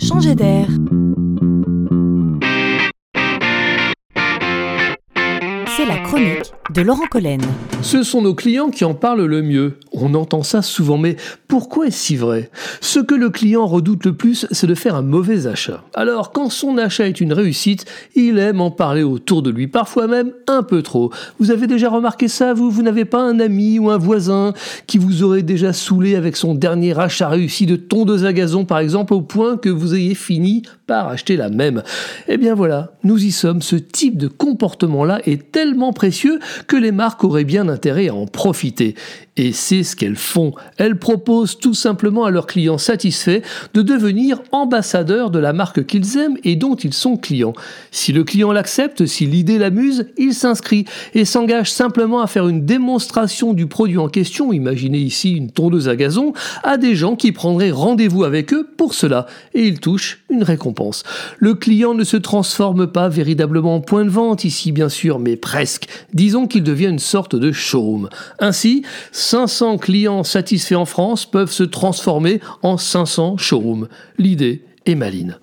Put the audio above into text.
changer d'air. C'est la chronique de Laurent Collen. Ce sont nos clients qui en parlent le mieux. On entend ça souvent, mais pourquoi est-ce si vrai? Ce que le client redoute le plus, c'est de faire un mauvais achat. Alors, quand son achat est une réussite, il aime en parler autour de lui, parfois même un peu trop. Vous avez déjà remarqué ça, vous Vous n'avez pas un ami ou un voisin qui vous aurait déjà saoulé avec son dernier achat réussi de tondeuse à gazon, par exemple, au point que vous ayez fini par acheter la même? Eh bien voilà, nous y sommes. Ce type de comportement-là est tellement précieux que les marques auraient bien intérêt à en profiter. Et c'est qu'elles font. Elles proposent tout simplement à leurs clients satisfaits de devenir ambassadeurs de la marque qu'ils aiment et dont ils sont clients. Si le client l'accepte, si l'idée l'amuse, il s'inscrit et s'engage simplement à faire une démonstration du produit en question, imaginez ici une tondeuse à gazon, à des gens qui prendraient rendez-vous avec eux pour cela et il touche une récompense. Le client ne se transforme pas véritablement en point de vente ici bien sûr, mais presque. Disons qu'il devient une sorte de showroom. Ainsi, 500 clients satisfaits en France peuvent se transformer en 500 showrooms. L'idée est maline.